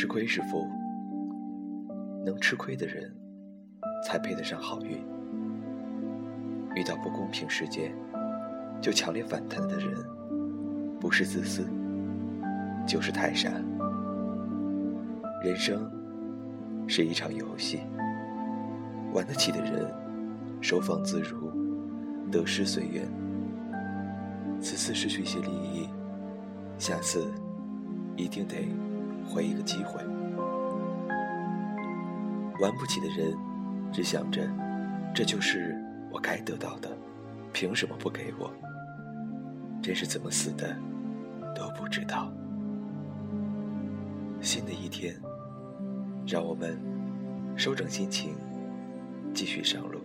吃亏是福，能吃亏的人才配得上好运。遇到不公平事件就强烈反弹的人，不是自私，就是太傻。人生是一场游戏，玩得起的人收放自如，得失随缘。此次失去一些利益，下次一定得回一个机会。玩不起的人，只想着这就是我该得到的，凭什么不给我？真是怎么死的都不知道。新的一天，让我们收整心情，继续上路。